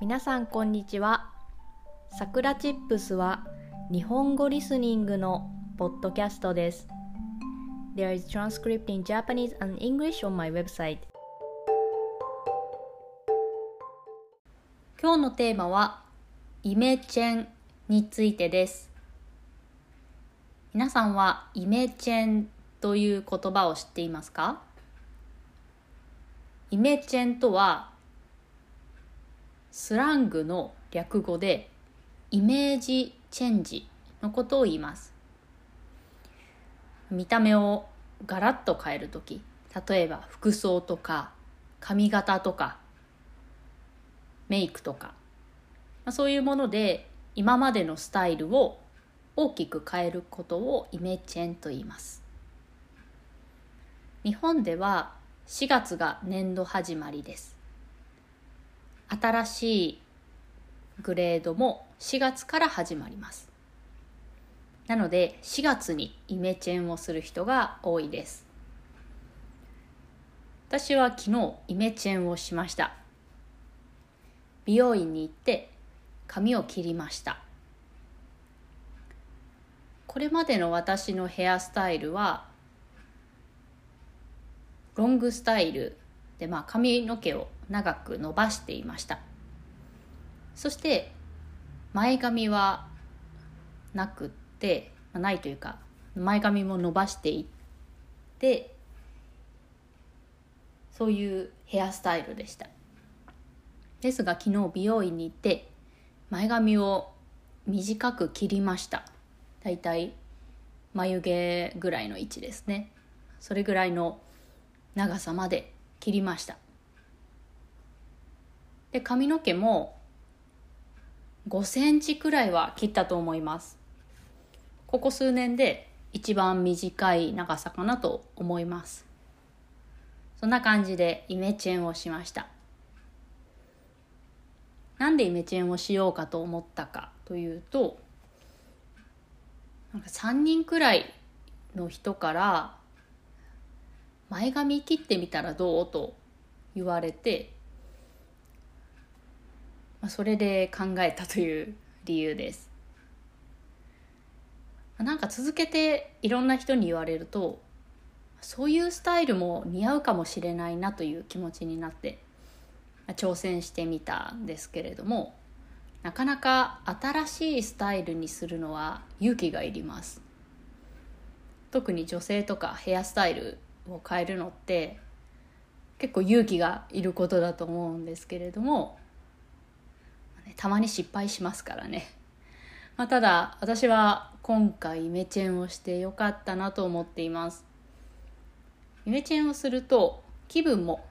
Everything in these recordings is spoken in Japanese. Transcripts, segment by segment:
皆さんこんにちは。さくらチップスは日本語リスニングのポッドキャストです。There is transcript in Japanese and English on my website. 今日のテーマはイメチェンについてです。皆さんはイメチェンという言葉を知っていますか？イメチェンとはスラングの略語でイメージチェンジのことを言います。見た目をガラッと変える時例えば服装とか髪型とかメイクとか、まあ、そういうもので今までのスタイルを大きく変えることをイメチェンと言います。日本では4月が年度始まりです。新しいグレードも4月から始まります。なので4月にイメチェンをする人が多いです。私は昨日イメチェンをしました。美容院に行って髪を切りました。これまでの私のヘアスタイルはロングスタイルで、まあ、髪の毛を長く伸ばしていました。そして前髪はなくってないというか前髪も伸ばしていってそういうヘアスタイルでした。ですが昨日美容院に行って前髪を短く切りました。だいたい眉毛ぐらいの位置ですね。それぐらいの長さまで切りました。で髪の毛も5センチくらいは切ったと思います。ここ数年で一番短い長さかなと思います。そんな感じでイメチェンをしました。なんでイメチェンをしようかと思ったかというとなんか3人くらいの人から前髪切ってみたらどうと言われて、まあ、それで考えたという理由です。なんか続けていろんな人に言われるとそういうスタイルも似合うかもしれないなという気持ちになって挑戦してみたんですけれどもなかなか新しいスタイルにするのは勇気がいります。特に女性とかヘアスタイルを変えるのって結構勇気がいることだと思うんですけれどもたまに失敗しますからね、まあ、ただ私は今回イメチェンをしてよかったなと思っています。イメチェンをすると気分も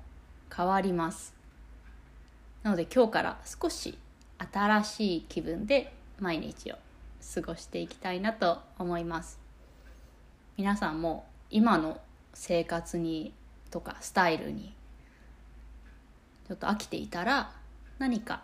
変わります。なので今日から少し新しい気分で毎日を過ごしていきたいなと思います。皆さんも今の生活にとかスタイルにちょっと飽きていたら何か